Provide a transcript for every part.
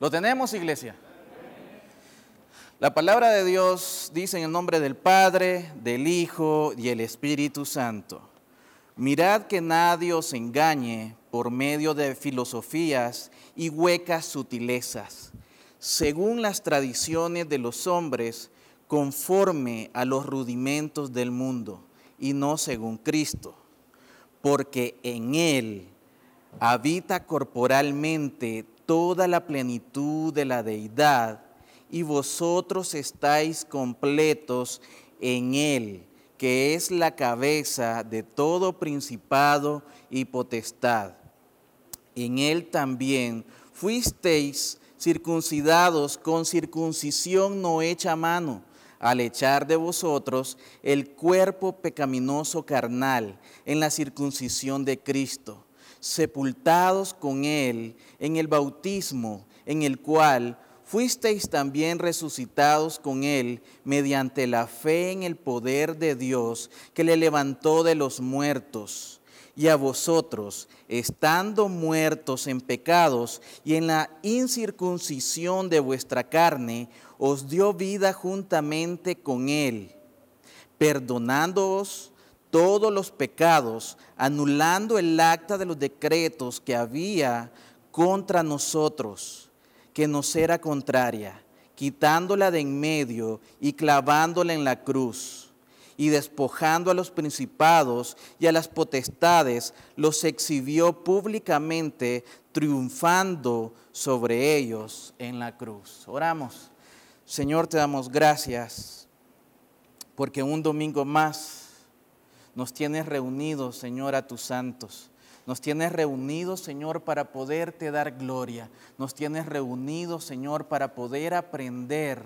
¿Lo tenemos, iglesia? La palabra de Dios dice en el nombre del Padre, del Hijo y el Espíritu Santo. Mirad que nadie os engañe por medio de filosofías y huecas sutilezas, según las tradiciones de los hombres, conforme a los rudimentos del mundo, y no según Cristo, porque en Él habita corporalmente toda la plenitud de la deidad, y vosotros estáis completos en Él, que es la cabeza de todo principado y potestad. En Él también fuisteis circuncidados con circuncisión no hecha mano, al echar de vosotros el cuerpo pecaminoso carnal en la circuncisión de Cristo, sepultados con Él en el bautismo, en el cual fuisteis también resucitados con Él mediante la fe en el poder de Dios que le levantó de los muertos. Y a vosotros, estando muertos en pecados y en la incircuncisión de vuestra carne, os dio vida juntamente con Él, perdonándoos todos los pecados, anulando el acta de los decretos que había contra nosotros que nos era contraria, quitándola de en medio y clavándola en la cruz, y despojando a los principados y a las potestades, los exhibió públicamente, triunfando sobre ellos en la cruz. Oramos. Señor, te damos gracias porque un domingo más nos tienes reunidos, Señor, a tus santos. Nos tienes reunidos, Señor, para poderte dar gloria. Nos tienes reunidos, Señor, para poder aprender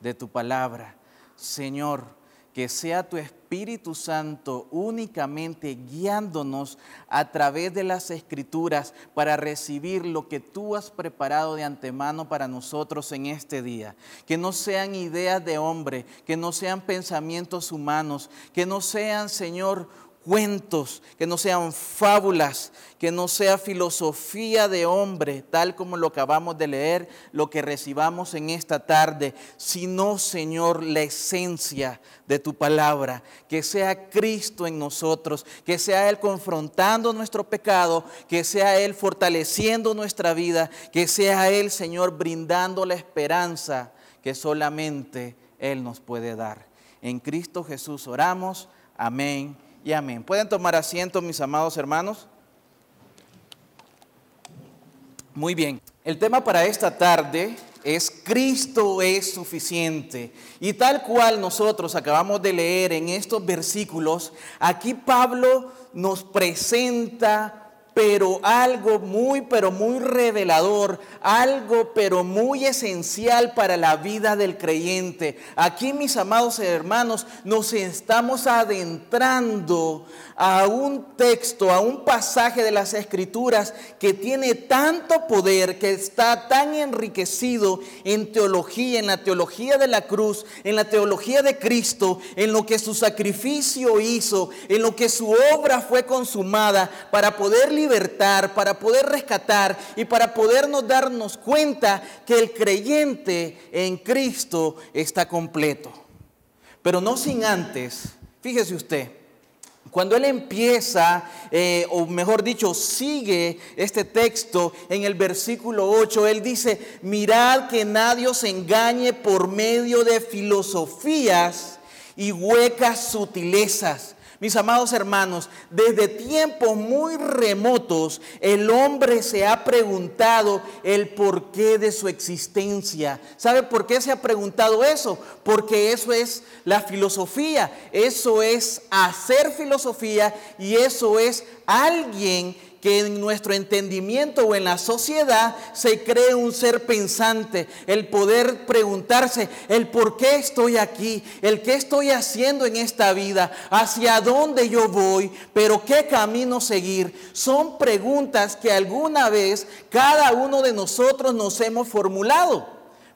de tu palabra. Señor, que sea tu Espíritu Santo únicamente guiándonos a través de las escrituras para recibir lo que tú has preparado de antemano para nosotros en este día. Que no sean ideas de hombre, que no sean pensamientos humanos, que no sean, Señor, cuentos, que no sean fábulas, que no sea filosofía de hombre, tal como lo acabamos de leer, lo que recibamos en esta tarde, sino, Señor, la esencia de tu palabra, que sea Cristo en nosotros, que sea Él confrontando nuestro pecado, que sea Él fortaleciendo nuestra vida, que sea Él, Señor, brindando la esperanza que solamente Él nos puede dar. En Cristo Jesús oramos. Amén y amén. ¿Pueden tomar asiento, mis amados hermanos? Muy bien. El tema para esta tarde es Cristo es suficiente. Y tal cual nosotros acabamos de leer en estos versículos, aquí Pablo nos presenta pero algo muy, pero muy revelador, algo, pero muy esencial para la vida del creyente. Aquí, mis amados hermanos, nos estamos adentrando a un texto, a un pasaje de las escrituras que tiene tanto poder, que está tan enriquecido en teología, en la teología de la cruz, en la teología de Cristo, en lo que su sacrificio hizo, en lo que su obra fue consumada para poder libertar, para poder rescatar y para podernos darnos cuenta que el creyente en Cristo está completo. Pero no sin antes, fíjese usted, cuando él empieza, eh, o mejor dicho, sigue este texto en el versículo 8, él dice, mirad que nadie os engañe por medio de filosofías y huecas sutilezas mis amados hermanos, desde tiempos muy remotos el hombre se ha preguntado el porqué de su existencia. ¿Sabe por qué se ha preguntado eso? Porque eso es la filosofía, eso es hacer filosofía y eso es alguien que en nuestro entendimiento o en la sociedad se cree un ser pensante, el poder preguntarse el por qué estoy aquí, el qué estoy haciendo en esta vida, hacia dónde yo voy, pero qué camino seguir. Son preguntas que alguna vez cada uno de nosotros nos hemos formulado.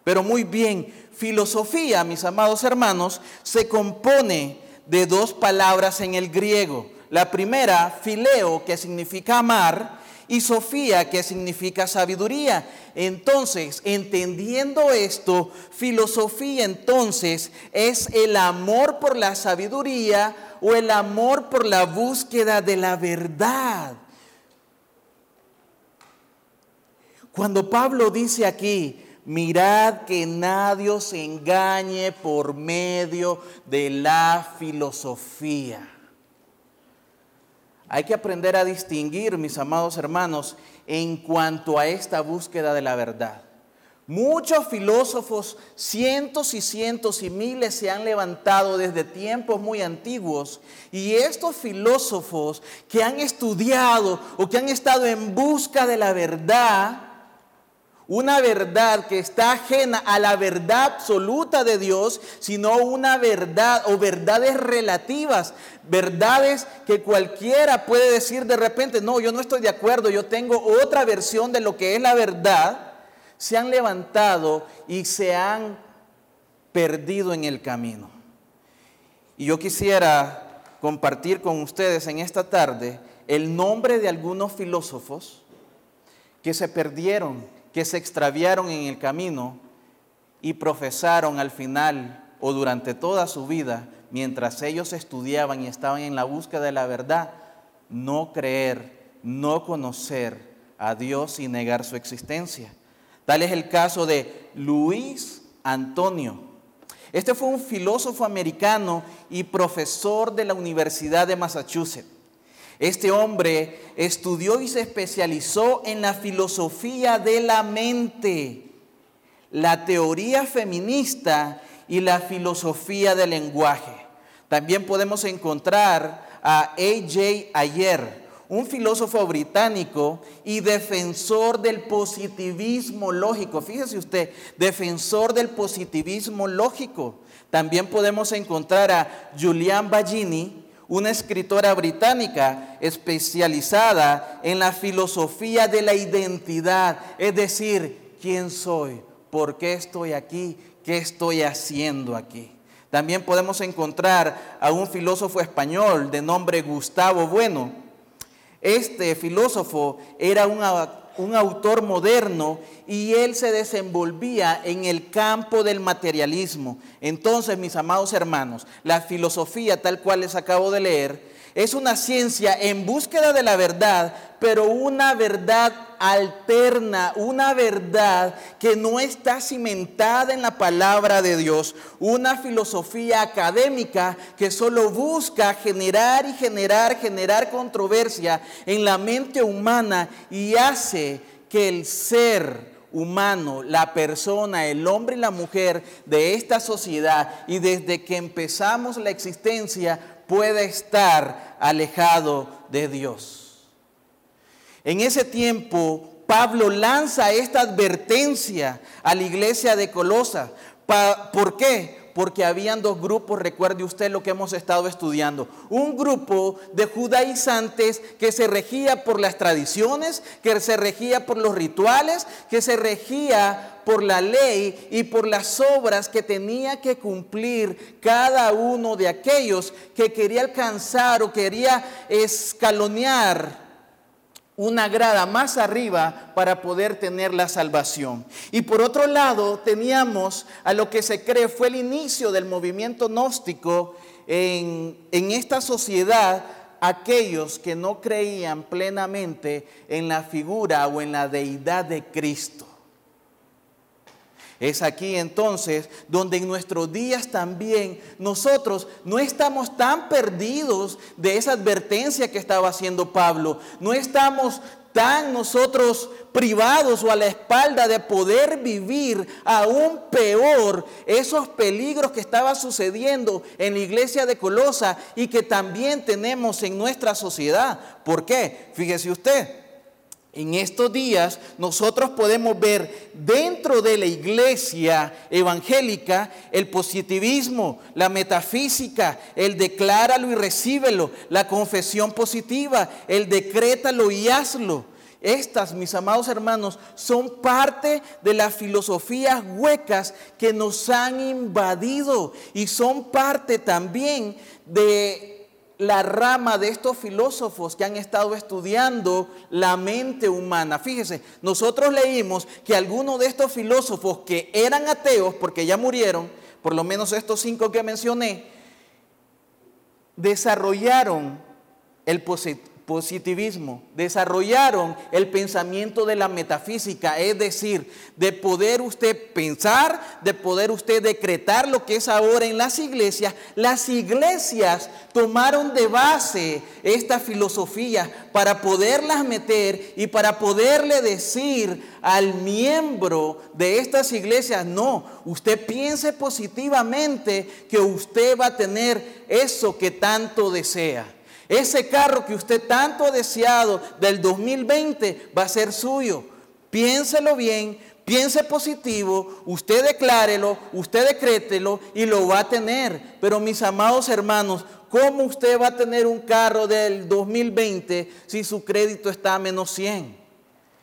Pero muy bien, filosofía, mis amados hermanos, se compone de dos palabras en el griego la primera, fileo, que significa amar, y Sofía, que significa sabiduría. Entonces, entendiendo esto, filosofía entonces es el amor por la sabiduría o el amor por la búsqueda de la verdad. Cuando Pablo dice aquí, mirad que nadie os engañe por medio de la filosofía. Hay que aprender a distinguir, mis amados hermanos, en cuanto a esta búsqueda de la verdad. Muchos filósofos, cientos y cientos y miles se han levantado desde tiempos muy antiguos y estos filósofos que han estudiado o que han estado en busca de la verdad, una verdad que está ajena a la verdad absoluta de Dios, sino una verdad o verdades relativas, verdades que cualquiera puede decir de repente, no, yo no estoy de acuerdo, yo tengo otra versión de lo que es la verdad, se han levantado y se han perdido en el camino. Y yo quisiera compartir con ustedes en esta tarde el nombre de algunos filósofos que se perdieron que se extraviaron en el camino y profesaron al final o durante toda su vida, mientras ellos estudiaban y estaban en la búsqueda de la verdad, no creer, no conocer a Dios y negar su existencia. Tal es el caso de Luis Antonio. Este fue un filósofo americano y profesor de la Universidad de Massachusetts. Este hombre estudió y se especializó en la filosofía de la mente, la teoría feminista y la filosofía del lenguaje. También podemos encontrar a A.J. Ayer, un filósofo británico y defensor del positivismo lógico. Fíjese usted, defensor del positivismo lógico. También podemos encontrar a Julian Baggini, una escritora británica especializada en la filosofía de la identidad, es decir, quién soy, por qué estoy aquí, qué estoy haciendo aquí. También podemos encontrar a un filósofo español de nombre Gustavo Bueno. Este filósofo era un un autor moderno y él se desenvolvía en el campo del materialismo. Entonces, mis amados hermanos, la filosofía tal cual les acabo de leer es una ciencia en búsqueda de la verdad, pero una verdad alterna, una verdad que no está cimentada en la palabra de Dios, una filosofía académica que solo busca generar y generar, generar controversia en la mente humana y hace que el ser humano, la persona, el hombre y la mujer de esta sociedad y desde que empezamos la existencia puede estar alejado de Dios. En ese tiempo, Pablo lanza esta advertencia a la iglesia de Colosa. ¿Por qué? Porque habían dos grupos, recuerde usted lo que hemos estado estudiando. Un grupo de judaizantes que se regía por las tradiciones, que se regía por los rituales, que se regía por la ley y por las obras que tenía que cumplir cada uno de aquellos que quería alcanzar o quería escalonear una grada más arriba para poder tener la salvación. Y por otro lado, teníamos a lo que se cree fue el inicio del movimiento gnóstico en, en esta sociedad, aquellos que no creían plenamente en la figura o en la deidad de Cristo. Es aquí entonces donde en nuestros días también nosotros no estamos tan perdidos de esa advertencia que estaba haciendo Pablo. No estamos tan nosotros privados o a la espalda de poder vivir aún peor esos peligros que estaban sucediendo en la iglesia de Colosa y que también tenemos en nuestra sociedad. ¿Por qué? Fíjese usted. En estos días nosotros podemos ver dentro de la iglesia evangélica el positivismo, la metafísica, el decláralo y recíbelo, la confesión positiva, el decrétalo y hazlo. Estas, mis amados hermanos, son parte de las filosofías huecas que nos han invadido y son parte también de la rama de estos filósofos que han estado estudiando la mente humana. Fíjese, nosotros leímos que algunos de estos filósofos que eran ateos, porque ya murieron, por lo menos estos cinco que mencioné, desarrollaron el, positivismo, desarrollaron el pensamiento de la metafísica, es decir, de poder usted pensar, de poder usted decretar lo que es ahora en las iglesias. Las iglesias tomaron de base esta filosofía para poderlas meter y para poderle decir al miembro de estas iglesias, no, usted piense positivamente que usted va a tener eso que tanto desea. Ese carro que usted tanto ha deseado del 2020 va a ser suyo. Piénselo bien, piense positivo, usted declárelo, usted decrételo y lo va a tener. Pero mis amados hermanos, ¿cómo usted va a tener un carro del 2020 si su crédito está a menos 100?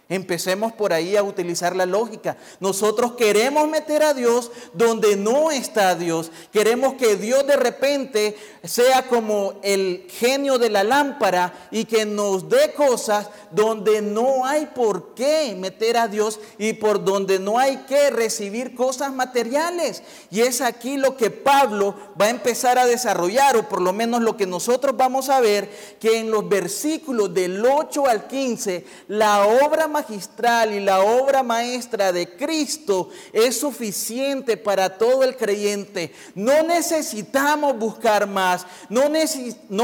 Empecemos por ahí a utilizar la lógica. Nosotros queremos meter a Dios donde no está Dios. Queremos que Dios de repente sea como el genio de la lámpara y que nos dé cosas donde no hay por qué meter a Dios y por donde no hay que recibir cosas materiales. Y es aquí lo que Pablo va a empezar a desarrollar, o por lo menos lo que nosotros vamos a ver, que en los versículos del 8 al 15, la obra magistral y la obra maestra de Cristo es suficiente para todo el creyente. No necesitamos buscar más, no,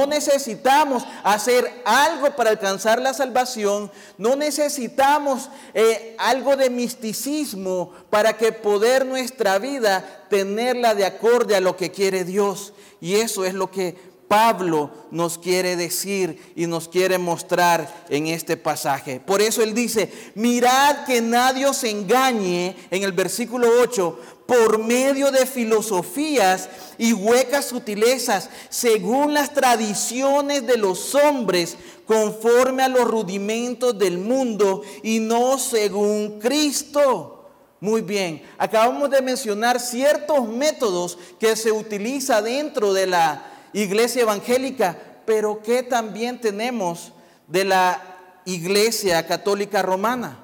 necesitamos hacer algo para alcanzar la salvación, no necesitamos eh, algo de misticismo para que poder nuestra vida tenerla de acorde a lo que quiere Dios. Y eso es lo que Pablo nos quiere decir y nos quiere mostrar en este pasaje. Por eso él dice, mirad que nadie os engañe en el versículo 8 por medio de filosofías y huecas sutilezas, según las tradiciones de los hombres, conforme a los rudimentos del mundo y no según Cristo. Muy bien, acabamos de mencionar ciertos métodos que se utiliza dentro de la iglesia evangélica, pero que también tenemos de la iglesia católica romana.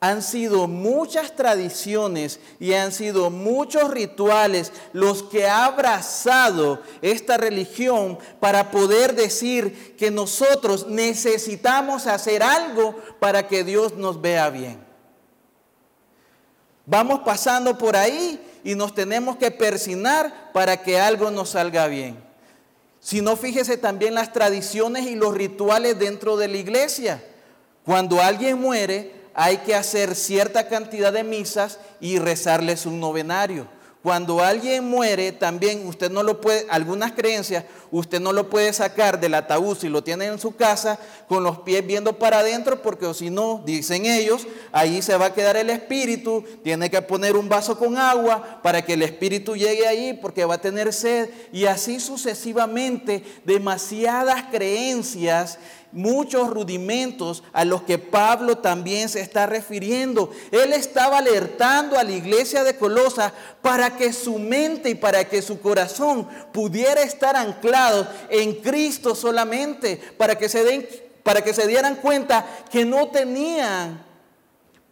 Han sido muchas tradiciones y han sido muchos rituales los que ha abrazado esta religión para poder decir que nosotros necesitamos hacer algo para que Dios nos vea bien. Vamos pasando por ahí y nos tenemos que persinar para que algo nos salga bien. Si no, fíjese también las tradiciones y los rituales dentro de la iglesia. Cuando alguien muere, hay que hacer cierta cantidad de misas y rezarles un novenario. Cuando alguien muere, también usted no lo puede, algunas creencias, usted no lo puede sacar del ataúd si lo tiene en su casa con los pies viendo para adentro, porque si no, dicen ellos, ahí se va a quedar el espíritu, tiene que poner un vaso con agua para que el espíritu llegue ahí, porque va a tener sed, y así sucesivamente, demasiadas creencias muchos rudimentos a los que Pablo también se está refiriendo. Él estaba alertando a la iglesia de Colosa para que su mente y para que su corazón pudiera estar anclado en Cristo solamente, para que se den para que se dieran cuenta que no tenían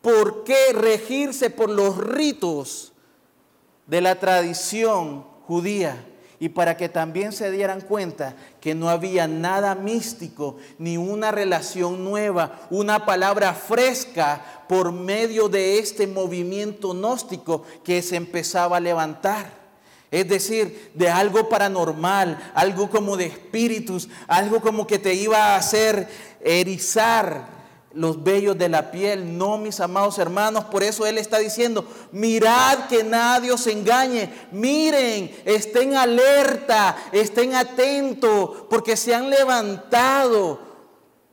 por qué regirse por los ritos de la tradición judía y para que también se dieran cuenta que no había nada místico, ni una relación nueva, una palabra fresca por medio de este movimiento gnóstico que se empezaba a levantar. Es decir, de algo paranormal, algo como de espíritus, algo como que te iba a hacer erizar los vellos de la piel. No, mis amados hermanos, por eso Él está diciendo, mirad que nadie os engañe. Miren, estén alerta, estén atentos, porque se han levantado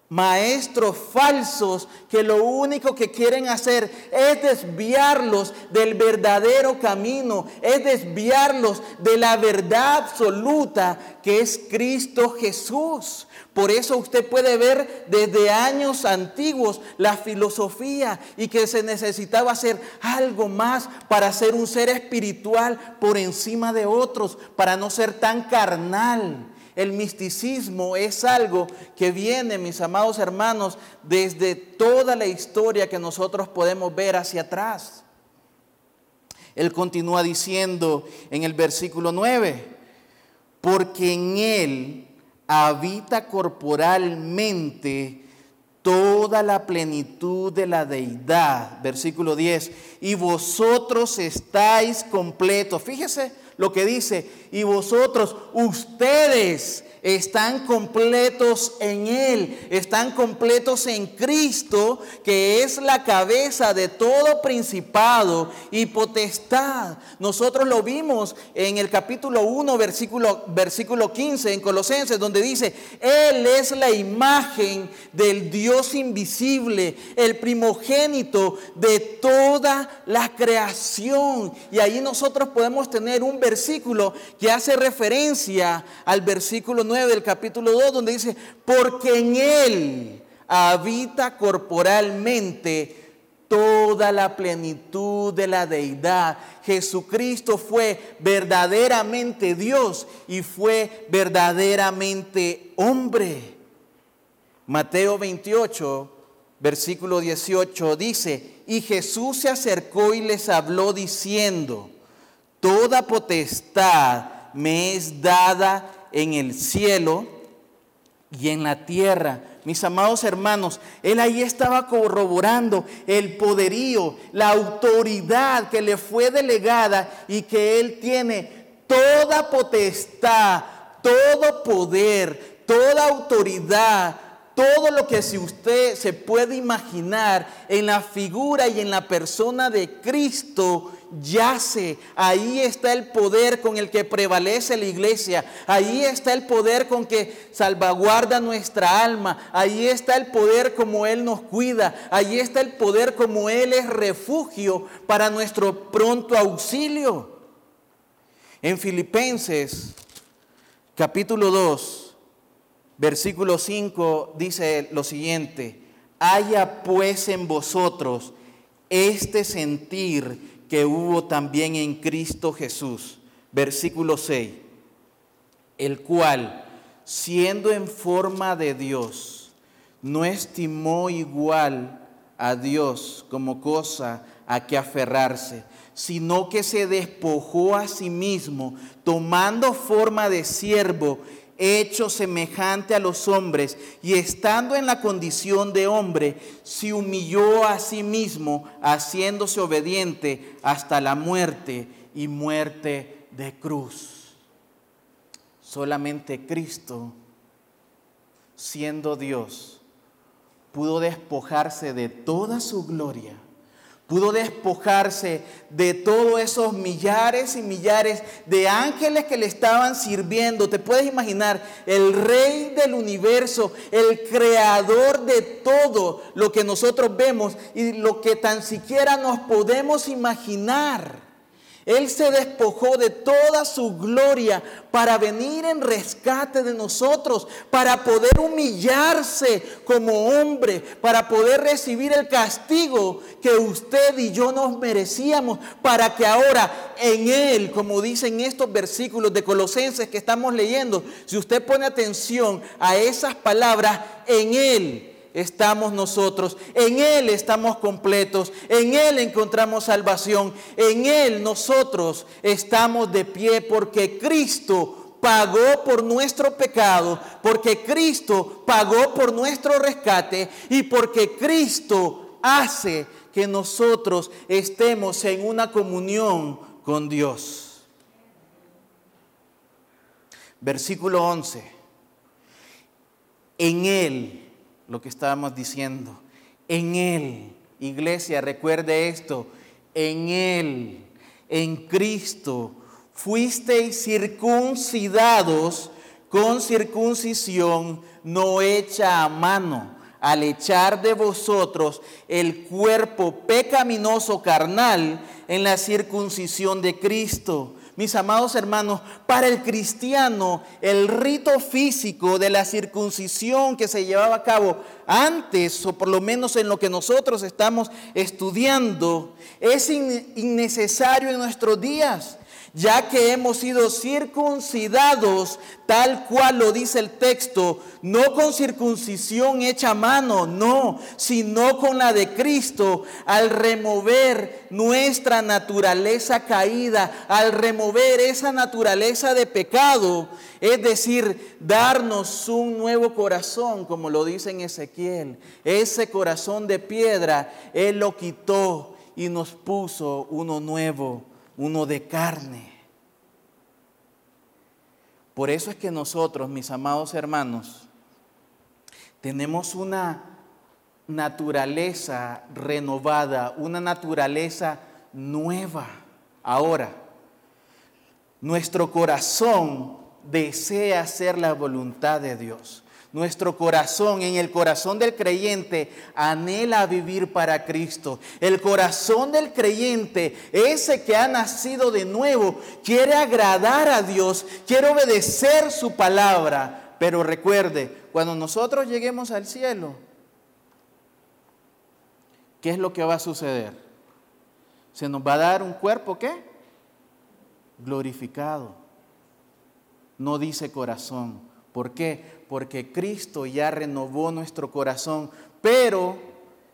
maestros falsos que lo único que quieren hacer es desviarlos del verdadero camino, es desviarlos de la verdad absoluta que es Cristo Jesús. Por eso usted puede ver desde años antiguos la filosofía y que se necesitaba hacer algo más para ser un ser espiritual por encima de otros, para no ser tan carnal. el misticismo es algo que viene, mis amados hermanos, desde toda la historia que nosotros podemos ver hacia atrás. Él continúa diciendo en el versículo 9, porque en Él habita corporalmente toda la plenitud de la deidad. Versículo 10, y vosotros estáis completos. Fíjese lo que dice, y vosotros, ustedes están completos en Él, están completos en Cristo, que es la cabeza de todo principado y potestad. Nosotros lo vimos en el capítulo 1, versículo, versículo 15, en Colosenses, donde dice, Él es la imagen del Dios invisible, el primogénito de toda la creación. Y ahí nosotros podemos tener un versículo que hace referencia al versículo del capítulo 2, donde dice, porque en Él habita corporalmente toda la plenitud de la deidad. Jesucristo fue verdaderamente Dios y fue verdaderamente hombre. Mateo 28, versículo 18 dice, y Jesús se acercó y les habló diciendo, toda potestad me es dada en el cielo y en la tierra. Mis amados hermanos, él ahí estaba corroborando el poderío, la autoridad que le fue delegada y que él tiene toda potestad, todo poder, toda autoridad todo lo que si usted se puede imaginar en la figura y en la persona de Cristo yace. Ahí está el poder con el que prevalece la iglesia. Ahí está el poder con que salvaguarda nuestra alma. Ahí está el poder como Él nos cuida. Ahí está el poder como Él es refugio para nuestro pronto auxilio. En Filipenses capítulo 2 Versículo 5 dice lo siguiente, haya pues en vosotros este sentir que hubo también en Cristo Jesús. Versículo 6, el cual, siendo en forma de Dios, no estimó igual a Dios como cosa a que aferrarse, sino que se despojó a sí mismo, tomando forma de siervo hecho semejante a los hombres, y estando en la condición de hombre, se humilló a sí mismo, haciéndose obediente hasta la muerte y muerte de cruz. Solamente Cristo, siendo Dios, pudo despojarse de toda su gloria pudo despojarse de todos esos millares y millares de ángeles que le estaban sirviendo. Te puedes imaginar, el rey del universo, el creador de todo lo que nosotros vemos y lo que tan siquiera nos podemos imaginar. Él se despojó de toda su gloria para venir en rescate de nosotros, para poder humillarse como hombre, para poder recibir el castigo que usted y yo nos merecíamos, para que ahora en Él, como dicen estos versículos de Colosenses que estamos leyendo, si usted pone atención a esas palabras, en Él estamos nosotros, en Él estamos completos, en Él encontramos salvación, en Él nosotros estamos de pie porque Cristo pagó por nuestro pecado, porque Cristo pagó por nuestro rescate y porque Cristo hace que nosotros estemos en una comunión con Dios. Versículo 11. En Él lo que estábamos diciendo. En Él, iglesia, recuerde esto, en Él, en Cristo, fuisteis circuncidados con circuncisión no hecha a mano, al echar de vosotros el cuerpo pecaminoso carnal en la circuncisión de Cristo mis amados hermanos, para el cristiano el rito físico de la circuncisión que se llevaba a cabo antes, o por lo menos en lo que nosotros estamos estudiando, es innecesario en nuestros días. Ya que hemos sido circuncidados tal cual lo dice el texto, no con circuncisión hecha a mano, no, sino con la de Cristo, al remover nuestra naturaleza caída, al remover esa naturaleza de pecado, es decir, darnos un nuevo corazón, como lo dice en Ezequiel, ese corazón de piedra, Él lo quitó y nos puso uno nuevo, uno de carne. Por eso es que nosotros, mis amados hermanos, tenemos una naturaleza renovada, una naturaleza nueva. Ahora, nuestro corazón desea hacer la voluntad de Dios. Nuestro corazón, en el corazón del creyente, anhela vivir para Cristo. El corazón del creyente, ese que ha nacido de nuevo, quiere agradar a Dios, quiere obedecer su palabra. Pero recuerde, cuando nosotros lleguemos al cielo, ¿qué es lo que va a suceder? Se nos va a dar un cuerpo, ¿qué? Glorificado. No dice corazón. ¿Por qué? Porque Cristo ya renovó nuestro corazón, pero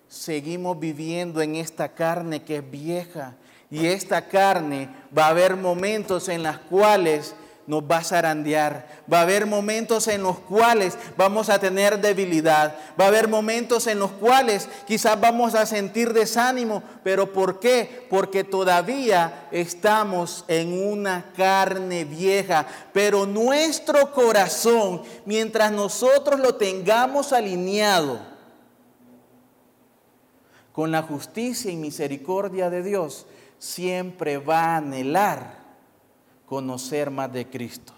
seguimos viviendo en esta carne que es vieja. Y esta carne va a haber momentos en los cuales nos va a zarandear. Va a haber momentos en los cuales vamos a tener debilidad. Va a haber momentos en los cuales quizás vamos a sentir desánimo. ¿Pero por qué? Porque todavía estamos en una carne vieja. Pero nuestro corazón, mientras nosotros lo tengamos alineado con la justicia y misericordia de Dios, siempre va a anhelar conocer más de Cristo.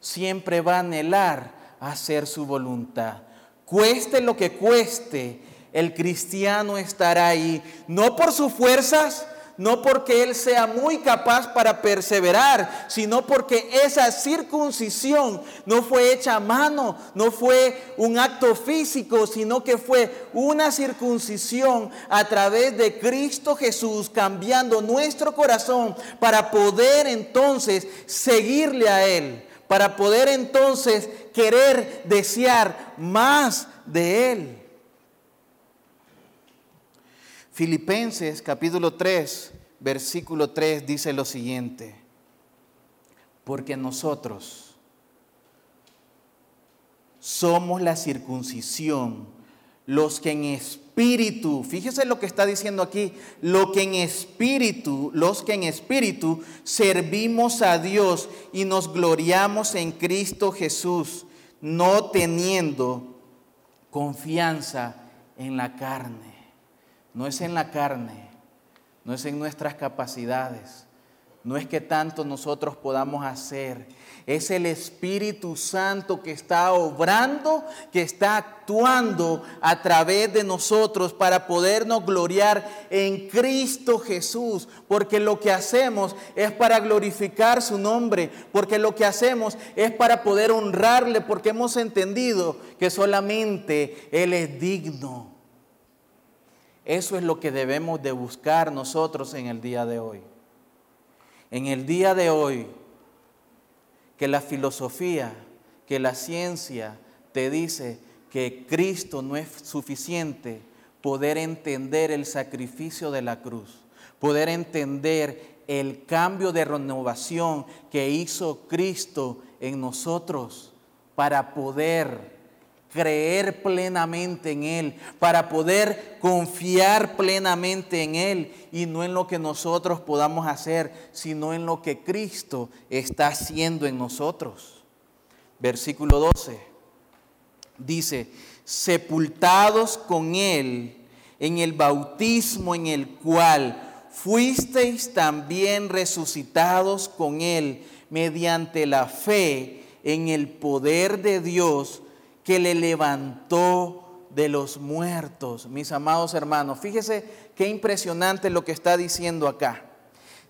Siempre va a anhelar hacer su voluntad. Cueste lo que cueste, el cristiano estará ahí, no por sus fuerzas, no porque él sea muy capaz para perseverar, sino porque esa circuncisión no fue hecha a mano, no fue un acto físico, sino que fue una circuncisión a través de Cristo Jesús, cambiando nuestro corazón para poder entonces seguirle a Él, para poder entonces querer desear más de Él. Filipenses capítulo 3, versículo 3 dice lo siguiente, porque nosotros somos la circuncisión, los que en espíritu, fíjese lo que está diciendo aquí, lo que en espíritu, los que en espíritu servimos a Dios y nos gloriamos en Cristo Jesús, no teniendo confianza en la carne no es en la carne, no es en nuestras capacidades, no es que tanto nosotros podamos hacer, es el Espíritu Santo que está obrando, que está actuando a través de nosotros para podernos gloriar en Cristo Jesús, porque lo que hacemos es para glorificar su nombre, porque lo que hacemos es para poder honrarle, porque hemos entendido que solamente Él es digno. Eso es lo que debemos de buscar nosotros en el día de hoy. En el día de hoy, que la filosofía, que la ciencia te dice que Cristo no es suficiente, poder entender el sacrificio de la cruz, poder entender el cambio de renovación que hizo Cristo en nosotros para poder creer plenamente en Él, para poder confiar plenamente en Él y no en lo que nosotros podamos hacer, sino en lo que Cristo está haciendo en nosotros. Versículo 12 dice, sepultados con Él en el bautismo en el cual fuisteis también resucitados con Él mediante la fe en el poder de Dios que le levantó de los muertos. Mis amados hermanos, fíjese qué impresionante lo que está diciendo acá.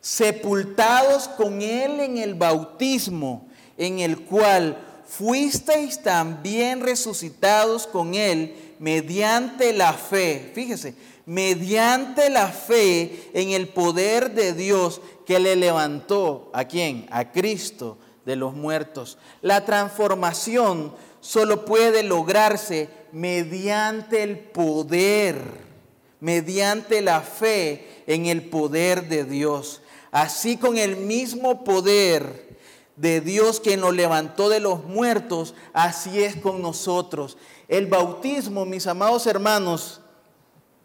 Sepultados con Él en el bautismo, en el cual fuisteis también resucitados con Él mediante la fe, fíjese, mediante la fe en el poder de Dios que le levantó a quién? A Cristo de los muertos. La transformación solo puede lograrse mediante el poder, mediante la fe en el poder de Dios. Así con el mismo poder de Dios quien lo levantó de los muertos, así es con nosotros. El bautismo, mis amados hermanos,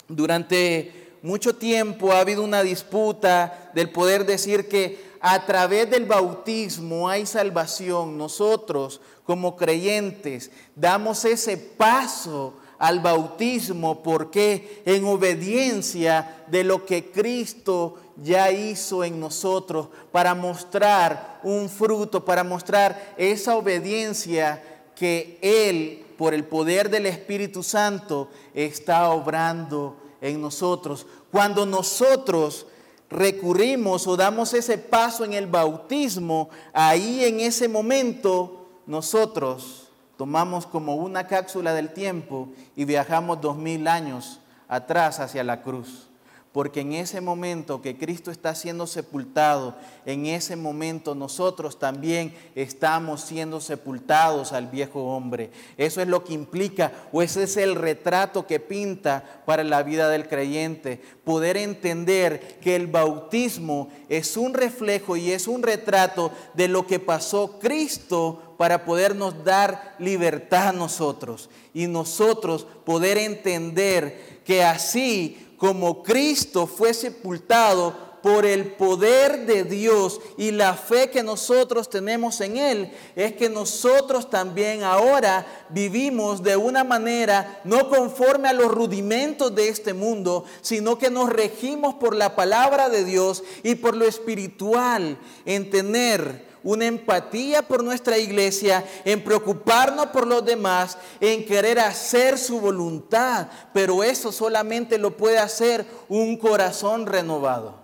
durante mucho tiempo ha habido una disputa del poder decir que a través del bautismo hay salvación. Nosotros como creyentes damos ese paso al bautismo porque en obediencia de lo que Cristo ya hizo en nosotros para mostrar un fruto, para mostrar esa obediencia que Él, por el poder del Espíritu Santo, está obrando en nosotros. Cuando nosotros recurrimos o damos ese paso en el bautismo, ahí en ese momento nosotros tomamos como una cápsula del tiempo y viajamos dos mil años atrás hacia la cruz. Porque en ese momento que Cristo está siendo sepultado, en ese momento nosotros también estamos siendo sepultados al viejo hombre. Eso es lo que implica, o ese es el retrato que pinta para la vida del creyente. Poder entender que el bautismo es un reflejo y es un retrato de lo que pasó Cristo para podernos dar libertad a nosotros. Y nosotros poder entender que así como Cristo fue sepultado por el poder de Dios y la fe que nosotros tenemos en Él, es que nosotros también ahora vivimos de una manera no conforme a los rudimentos de este mundo, sino que nos regimos por la palabra de Dios y por lo espiritual, en tener una empatía por nuestra iglesia, en preocuparnos por los demás, en querer hacer su voluntad. Pero eso solamente lo puede hacer un corazón renovado.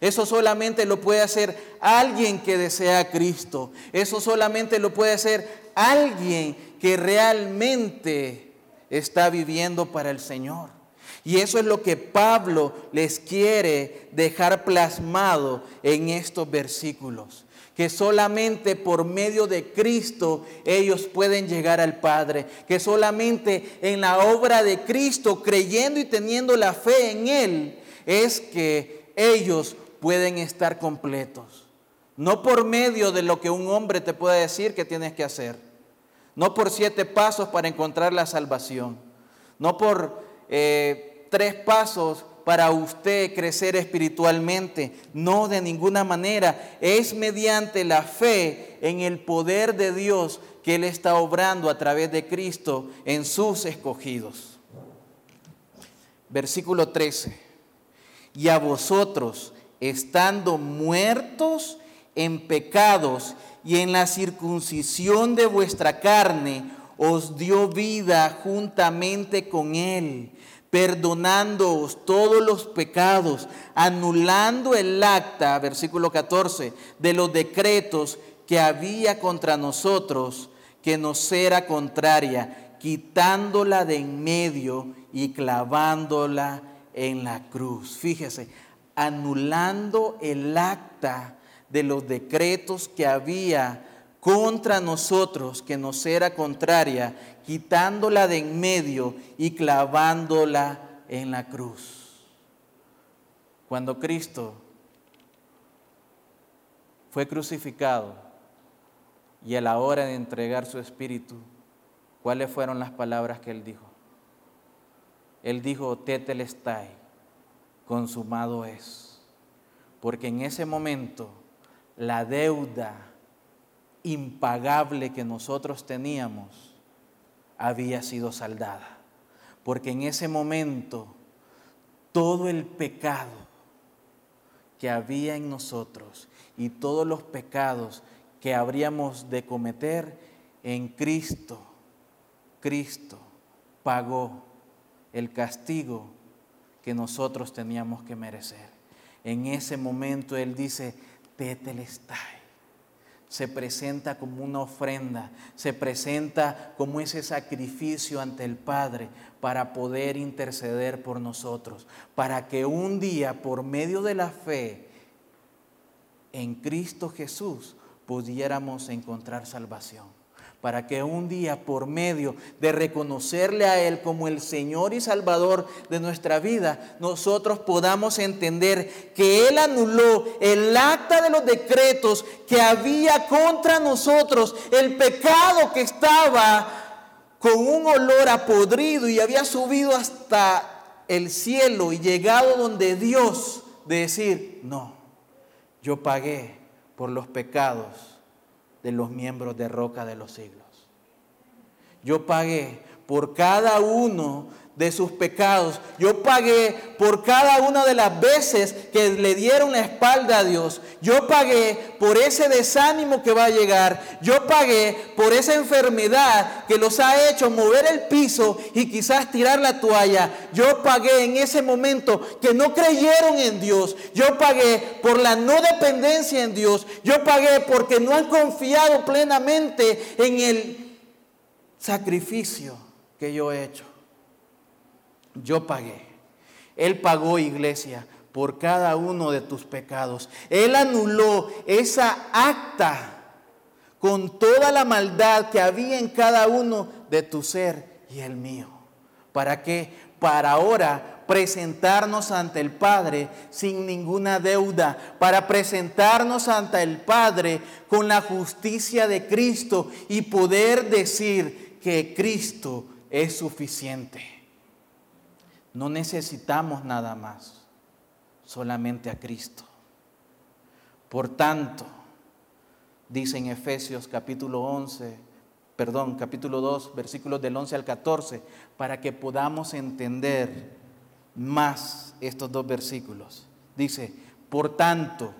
Eso solamente lo puede hacer alguien que desea a Cristo. Eso solamente lo puede hacer alguien que realmente está viviendo para el Señor. Y eso es lo que Pablo les quiere dejar plasmado en estos versículos que solamente por medio de Cristo ellos pueden llegar al Padre, que solamente en la obra de Cristo, creyendo y teniendo la fe en Él, es que ellos pueden estar completos. No por medio de lo que un hombre te pueda decir que tienes que hacer, no por siete pasos para encontrar la salvación, no por eh, tres pasos para usted crecer espiritualmente. No, de ninguna manera. Es mediante la fe en el poder de Dios que Él está obrando a través de Cristo en sus escogidos. Versículo 13. Y a vosotros, estando muertos en pecados y en la circuncisión de vuestra carne, os dio vida juntamente con Él perdonándoos todos los pecados, anulando el acta, versículo 14, de los decretos que había contra nosotros, que nos era contraria, quitándola de en medio y clavándola en la cruz. Fíjese, anulando el acta de los decretos que había contra nosotros, que nos era contraria, quitándola de en medio y clavándola en la cruz. Cuando Cristo fue crucificado y a la hora de entregar su espíritu, ¿cuáles fueron las palabras que él dijo? Él dijo, tetelestai, consumado es. Porque en ese momento la deuda impagable que nosotros teníamos había sido saldada. Porque en ese momento todo el pecado que había en nosotros y todos los pecados que habríamos de cometer en Cristo, Cristo pagó el castigo que nosotros teníamos que merecer. En ese momento Él dice, tetelestai, se presenta como una ofrenda, se presenta como ese sacrificio ante el Padre para poder interceder por nosotros, para que un día por medio de la fe en Cristo Jesús pudiéramos encontrar salvación para que un día por medio de reconocerle a Él como el Señor y Salvador de nuestra vida, nosotros podamos entender que Él anuló el acta de los decretos que había contra nosotros, el pecado que estaba con un olor a podrido y había subido hasta el cielo y llegado donde Dios de decir, no, yo pagué por los pecados de los miembros de Roca de los Siglos. Yo pagué por cada uno de sus pecados. Yo pagué por cada una de las veces que le dieron la espalda a Dios. Yo pagué por ese desánimo que va a llegar. Yo pagué por esa enfermedad que los ha hecho mover el piso y quizás tirar la toalla. Yo pagué en ese momento que no creyeron en Dios. Yo pagué por la no dependencia en Dios. Yo pagué porque no han confiado plenamente en el sacrificio que yo he hecho yo pagué. Él pagó, iglesia, por cada uno de tus pecados. Él anuló esa acta con toda la maldad que había en cada uno de tu ser y el mío. ¿Para qué? Para ahora presentarnos ante el Padre sin ninguna deuda, para presentarnos ante el Padre con la justicia de Cristo y poder decir que Cristo es suficiente. No necesitamos nada más, solamente a Cristo. Por tanto, dice en Efesios capítulo 11, perdón, capítulo 2, versículos del 11 al 14, para que podamos entender más estos dos versículos. Dice, por tanto,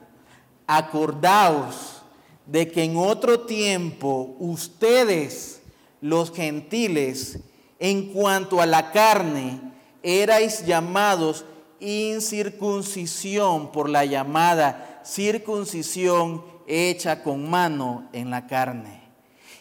acordaos de que en otro tiempo ustedes, los gentiles, en cuanto a la carne, erais llamados incircuncisión por la llamada circuncisión hecha con mano en la carne.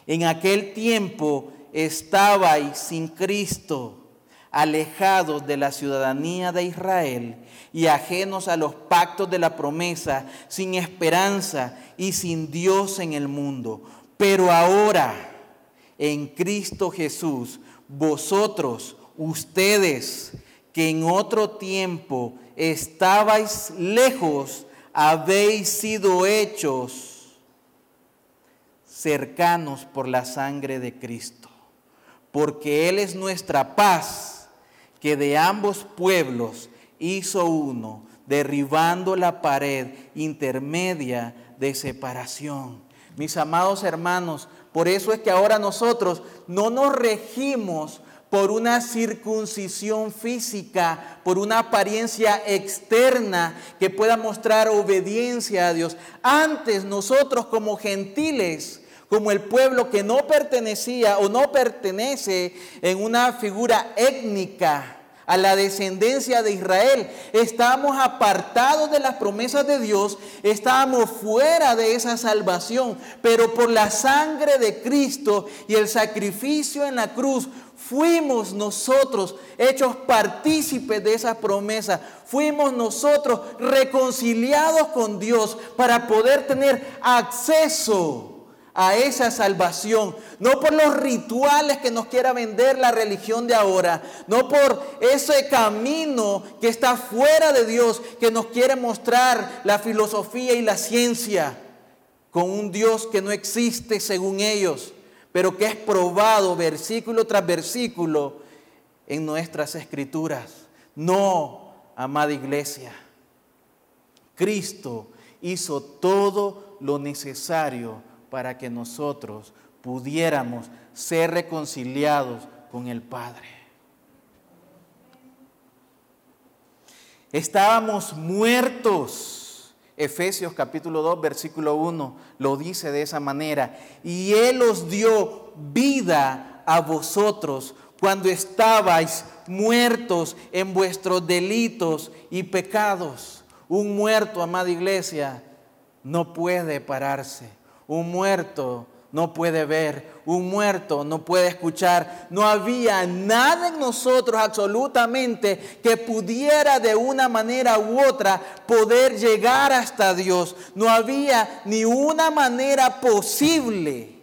En aquel tiempo estabais sin Cristo, alejados de la ciudadanía de Israel y ajenos a los pactos de la promesa, sin esperanza y sin Dios en el mundo. Pero ahora, en Cristo Jesús, vosotros, ustedes que en otro tiempo estabais lejos, habéis sido hechos cercanos por la sangre de Cristo, porque Él es nuestra paz, que de ambos pueblos hizo uno, derribando la pared intermedia de separación. Mis amados hermanos, por eso es que ahora nosotros no nos regimos por una circuncisión física, por una apariencia externa que pueda mostrar obediencia a Dios. Antes nosotros como gentiles, como el pueblo que no pertenecía o no pertenece en una figura étnica, a la descendencia de Israel. Estábamos apartados de las promesas de Dios, estábamos fuera de esa salvación, pero por la sangre de Cristo y el sacrificio en la cruz fuimos nosotros hechos partícipes de esa promesa. Fuimos nosotros reconciliados con Dios para poder tener acceso a esa salvación. No por los rituales que nos quiera vender la religión de ahora. No por ese camino que está fuera de Dios, que nos quiere mostrar la filosofía y la ciencia. Con un Dios que no existe según ellos pero que es probado versículo tras versículo en nuestras escrituras. No, amada iglesia, Cristo hizo todo lo necesario para que nosotros pudiéramos ser reconciliados con el Padre. Estábamos muertos Efesios capítulo 2, versículo 1 lo dice de esa manera. Y Él os dio vida a vosotros cuando estabais muertos en vuestros delitos y pecados. Un muerto, amada iglesia, no puede pararse. Un muerto no puede ver, un muerto no puede escuchar. No había nada en nosotros absolutamente que pudiera de una manera u otra poder llegar hasta Dios. No había ni una manera posible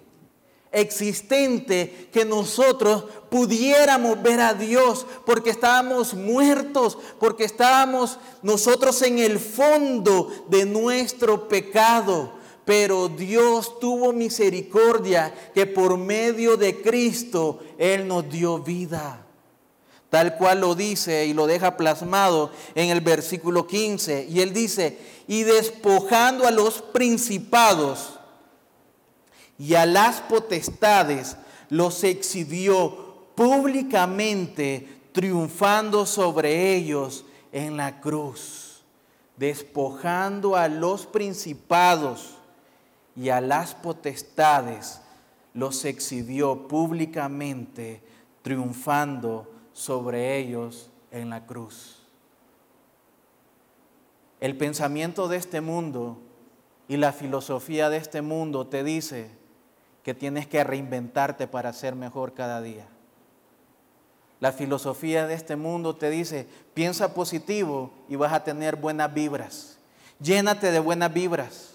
existente que nosotros pudiéramos ver a Dios, porque estábamos muertos, porque estábamos nosotros en el fondo de nuestro pecado. Pero Dios tuvo misericordia que por medio de Cristo Él nos dio vida. Tal cual lo dice y lo deja plasmado en el versículo 15. Y Él dice, y despojando a los principados y a las potestades, los exhibió públicamente, triunfando sobre ellos en la cruz, despojando a los principados y a las potestades, los exhibió públicamente, triunfando sobre ellos en la cruz. El pensamiento de este mundo y la filosofía de este mundo te dice que tienes que reinventarte para ser mejor cada día. La filosofía de este mundo te dice, piensa positivo y vas a tener buenas vibras. Llénate de buenas vibras.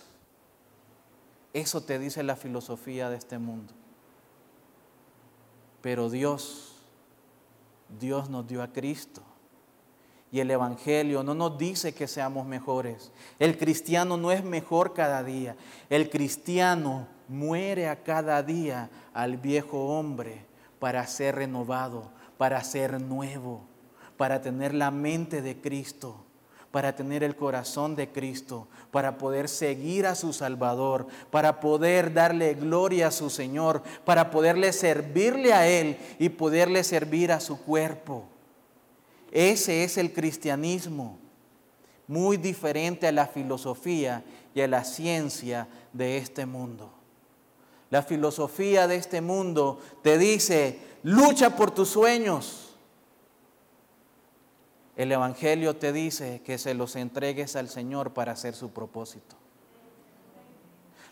Eso te dice la filosofía de este mundo. Pero Dios, Dios nos dio a Cristo. Y el Evangelio no nos dice que seamos mejores. El cristiano no es mejor cada día. El cristiano muere a cada día al viejo hombre para ser renovado, para ser nuevo, para tener la mente de Cristo para tener el corazón de Cristo, para poder seguir a su Salvador, para poder darle gloria a su Señor, para poderle servirle a Él y poderle servir a su cuerpo. Ese es el cristianismo, muy diferente a la filosofía y a la ciencia de este mundo. La filosofía de este mundo te dice, lucha por tus sueños el Evangelio te dice que se los entregues al Señor para hacer su propósito.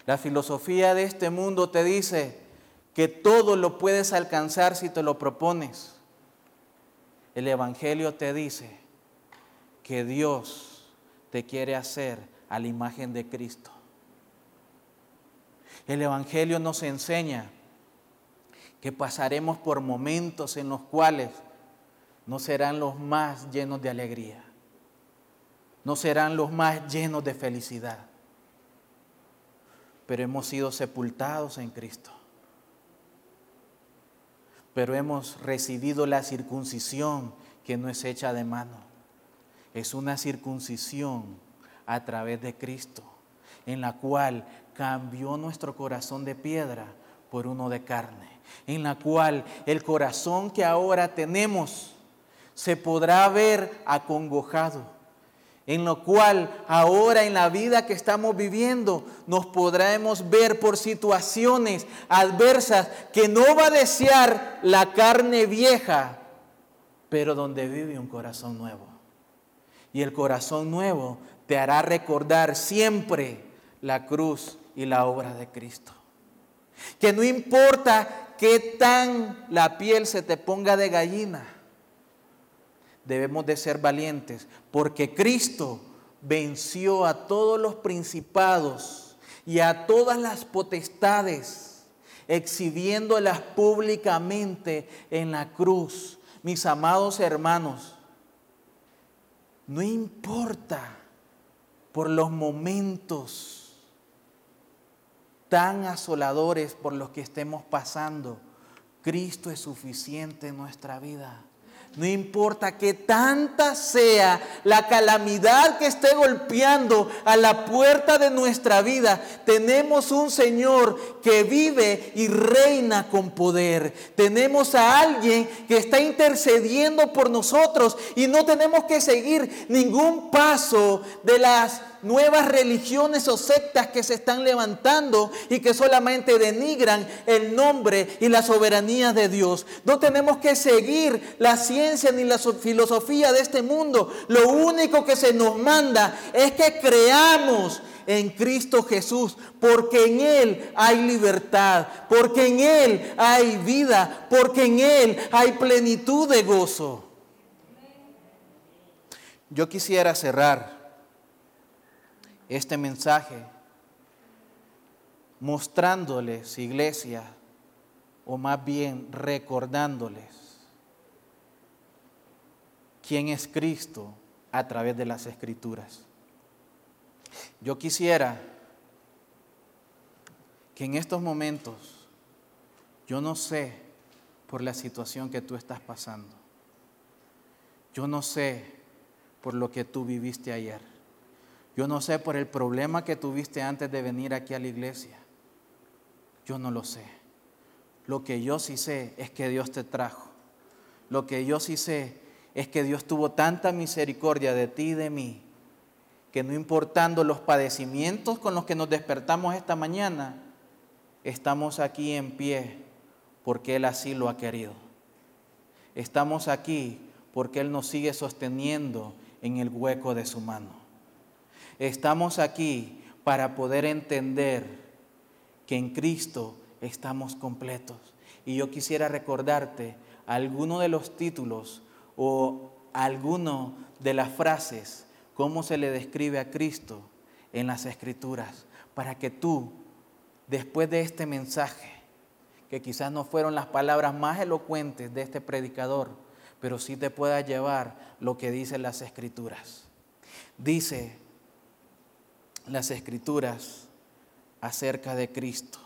La filosofía de este mundo te dice que todo lo puedes alcanzar si te lo propones. El Evangelio te dice que Dios te quiere hacer a la imagen de Cristo. El Evangelio nos enseña que pasaremos por momentos en los cuales no serán los más llenos de alegría, no serán los más llenos de felicidad, pero hemos sido sepultados en Cristo. Pero hemos recibido la circuncisión que no es hecha de mano. Es una circuncisión a través de Cristo, en la cual cambió nuestro corazón de piedra por uno de carne, en la cual el corazón que ahora tenemos se podrá ver acongojado, en lo cual ahora en la vida que estamos viviendo nos podremos ver por situaciones adversas que no va a desear la carne vieja, pero donde vive un corazón nuevo. Y el corazón nuevo te hará recordar siempre la cruz y la obra de Cristo. Que no importa qué tan la piel se te ponga de gallina, debemos de ser valientes, porque Cristo venció a todos los principados y a todas las potestades, exhibiéndolas públicamente en la cruz. Mis amados hermanos, no importa por los momentos tan asoladores por los que estemos pasando, Cristo es suficiente en nuestra vida. No importa que tanta sea la calamidad que esté golpeando a la puerta de nuestra vida, tenemos un Señor que vive y reina con poder. Tenemos a alguien que está intercediendo por nosotros y no tenemos que seguir ningún paso de las nuevas religiones o sectas que se están levantando y que solamente denigran el nombre y la soberanía de Dios. No tenemos que seguir la ciencia ni la filosofía de este mundo. Lo único que se nos manda es que creamos en Cristo Jesús, porque en Él hay libertad, porque en Él hay vida, porque en Él hay plenitud de gozo. Yo quisiera cerrar este mensaje mostrándoles, iglesia, o más bien recordándoles quién es Cristo a través de las escrituras. Yo quisiera que en estos momentos, yo no sé por la situación que tú estás pasando, yo no sé por lo que tú viviste ayer, yo no sé por el problema que tuviste antes de venir aquí a la iglesia, yo no lo sé. Lo que yo sí sé es que Dios te trajo. Lo que yo sí sé es que Dios tuvo tanta misericordia de ti y de mí, que no importando los padecimientos con los que nos despertamos esta mañana, estamos aquí en pie porque Él así lo ha querido. Estamos aquí porque Él nos sigue sosteniendo en el hueco de su mano. Estamos aquí para poder entender que en Cristo estamos completos. Y yo quisiera recordarte alguno de los títulos o alguno de las frases, cómo se le describe a Cristo en las Escrituras, para que tú, después de este mensaje, que quizás no fueron las palabras más elocuentes de este predicador, pero sí te pueda llevar lo que dicen las Escrituras. Dice las Escrituras, acerca de Cristo.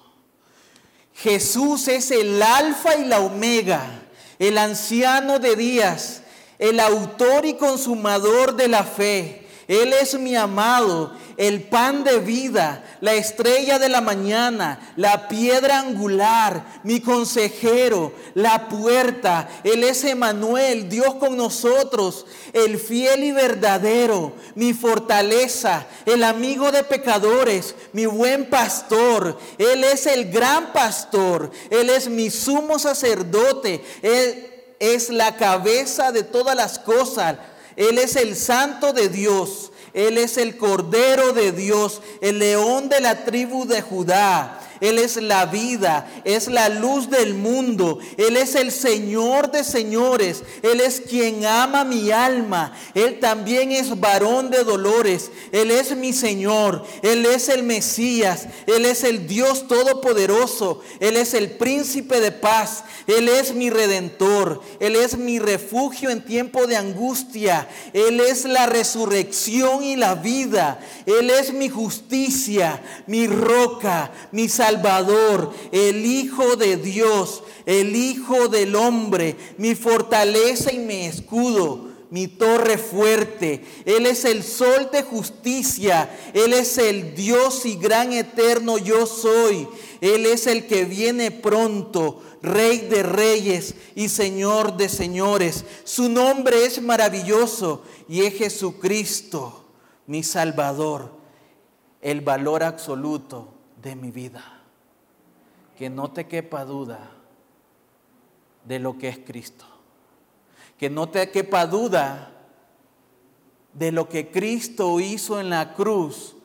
Jesús es el alfa y la omega, el anciano de días, el autor y consumador de la fe. Él es mi amado, el pan de vida, la estrella de la mañana, la piedra angular, mi consejero, la puerta. Él es Emanuel, Dios con nosotros, el fiel y verdadero, mi fortaleza, el amigo de pecadores, mi buen pastor. Él es el gran pastor, Él es mi sumo sacerdote, Él es la cabeza de todas las cosas. Él es el santo de Dios. Él es el Cordero de Dios, el león de la tribu de Judá. Él es la vida, es la luz del mundo. Él es el Señor de señores. Él es quien ama mi alma. Él también es varón de dolores. Él es mi Señor. Él es el Mesías. Él es el Dios todopoderoso. Él es el príncipe de paz. Él es mi redentor. Él es mi refugio en tiempo de angustia. Él es la resurrección y la vida. Él es mi justicia, mi roca, mi salvación Salvador, el Hijo de Dios, el Hijo del hombre, mi fortaleza y mi escudo, mi torre fuerte. Él es el sol de justicia, Él es el Dios y gran eterno yo soy. Él es el que viene pronto, Rey de reyes y Señor de señores. Su nombre es maravilloso y es Jesucristo, mi Salvador, el valor absoluto de mi vida que no te quepa duda de lo que es Cristo. Que no te quepa duda de lo que Cristo hizo en la cruz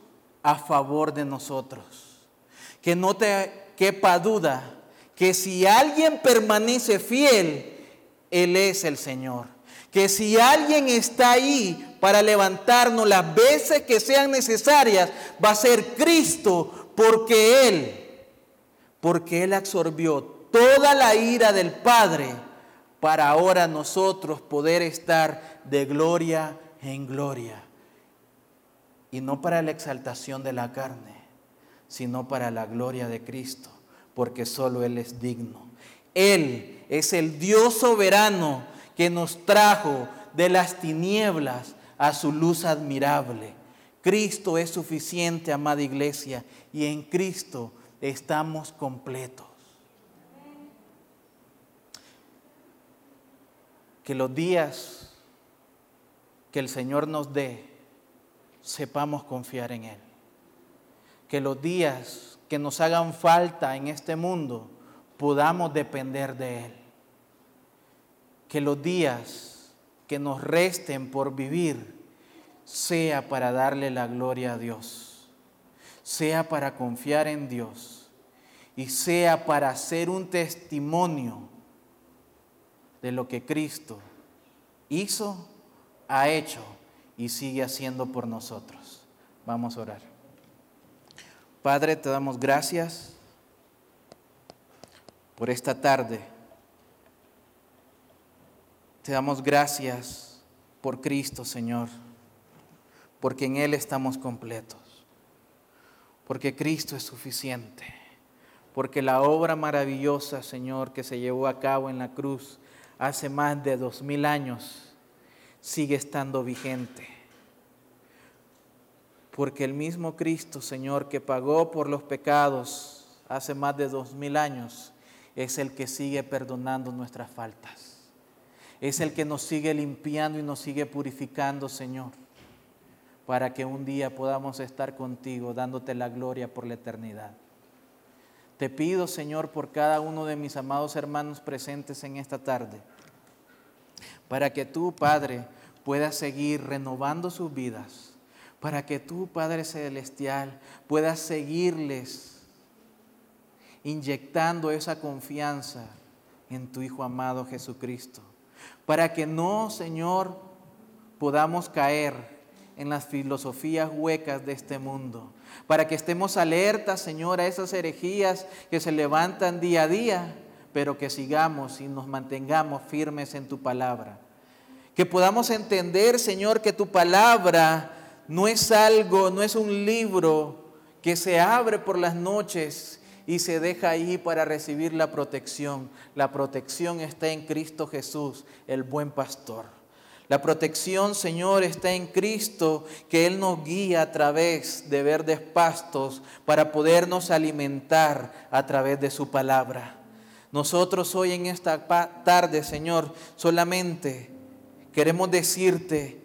a favor de nosotros. Que no te quepa duda que si alguien permanece fiel, Él es el Señor. Que si alguien está ahí para levantarnos las veces que sean necesarias, va a ser Cristo, porque Él porque Él absorbió toda la ira del Padre para ahora nosotros poder estar de gloria en gloria. Y no para la exaltación de la carne, sino para la gloria de Cristo, porque solo Él es digno. Él es el Dios soberano que nos trajo de las tinieblas a su luz admirable. Cristo es suficiente, amada iglesia, y en Cristo estamos completos. Que los días que el Señor nos dé, sepamos confiar en Él. Que los días que nos hagan falta en este mundo, podamos depender de Él. Que los días que nos resten por vivir, sea para darle la gloria a Dios. Sea para confiar en Dios y sea para hacer un testimonio de lo que Cristo hizo, ha hecho y sigue haciendo por nosotros. Vamos a orar. Padre, te damos gracias por esta tarde. Te damos gracias por Cristo, Señor, porque en Él estamos completos porque Cristo es suficiente, porque la obra maravillosa, Señor, que se llevó a cabo en la cruz hace más de dos mil años, sigue estando vigente. Porque el mismo Cristo, Señor, que pagó por los pecados hace más de dos mil años, es el que sigue perdonando nuestras faltas. Es el que nos sigue limpiando y nos sigue purificando, Señor para que un día podamos estar contigo dándote la gloria por la eternidad. Te pido, Señor, por cada uno de mis amados hermanos presentes en esta tarde, para que tú, Padre, puedas seguir renovando sus vidas, para que tú, Padre Celestial, puedas seguirles inyectando esa confianza en tu Hijo amado Jesucristo, para que no, Señor, podamos caer en las filosofías huecas de este mundo, para que estemos alertas, Señor, a esas herejías que se levantan día a día, pero que sigamos y nos mantengamos firmes en tu palabra. Que podamos entender, Señor, que tu palabra no es algo, no es un libro que se abre por las noches y se deja ahí para recibir la protección. La protección está en Cristo Jesús, el buen pastor. La protección, Señor, está en Cristo, que Él nos guía a través de verdes pastos para podernos alimentar a través de su palabra. Nosotros hoy en esta tarde, Señor, solamente queremos decirte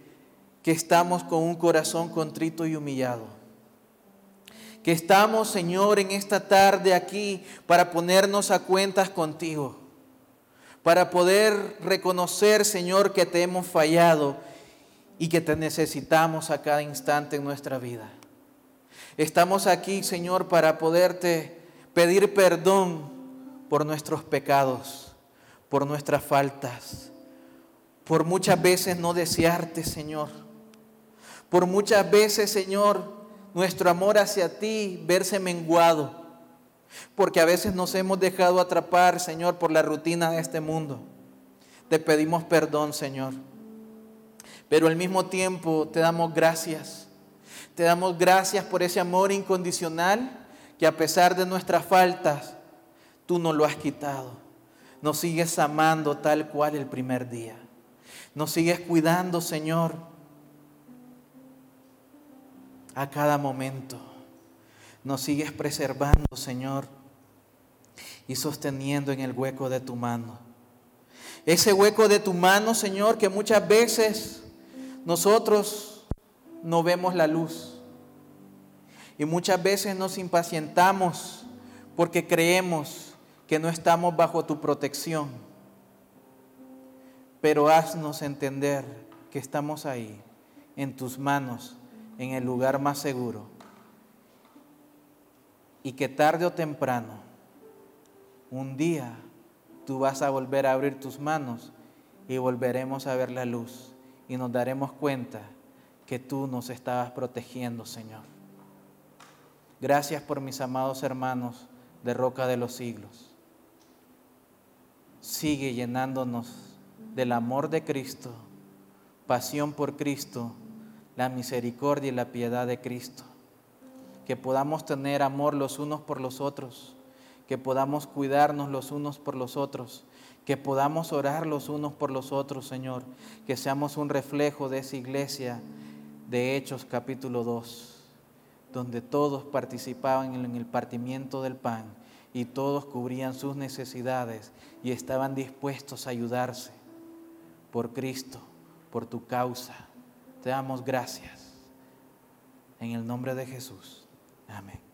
que estamos con un corazón contrito y humillado. Que estamos, Señor, en esta tarde aquí para ponernos a cuentas contigo para poder reconocer, Señor, que te hemos fallado y que te necesitamos a cada instante en nuestra vida. Estamos aquí, Señor, para poderte pedir perdón por nuestros pecados, por nuestras faltas, por muchas veces no desearte, Señor, por muchas veces, Señor, nuestro amor hacia ti verse menguado porque a veces nos hemos dejado atrapar, Señor, por la rutina de este mundo. Te pedimos perdón, Señor. Pero al mismo tiempo te damos gracias. Te damos gracias por ese amor incondicional que a pesar de nuestras faltas, tú nos lo has quitado. Nos sigues amando tal cual el primer día. Nos sigues cuidando, Señor, a cada momento nos sigues preservando, Señor, y sosteniendo en el hueco de tu mano. Ese hueco de tu mano, Señor, que muchas veces nosotros no vemos la luz. Y muchas veces nos impacientamos porque creemos que no estamos bajo tu protección. Pero haznos entender que estamos ahí, en tus manos, en el lugar más seguro y que tarde o temprano, un día, tú vas a volver a abrir tus manos y volveremos a ver la luz y nos daremos cuenta que tú nos estabas protegiendo, Señor. Gracias por mis amados hermanos de Roca de los Siglos. Sigue llenándonos del amor de Cristo, pasión por Cristo, la misericordia y la piedad de Cristo que podamos tener amor los unos por los otros, que podamos cuidarnos los unos por los otros, que podamos orar los unos por los otros, Señor, que seamos un reflejo de esa iglesia de Hechos capítulo 2, donde todos participaban en el partimiento del pan y todos cubrían sus necesidades y estaban dispuestos a ayudarse por Cristo, por tu causa. Te damos gracias. En el nombre de Jesús. Amén.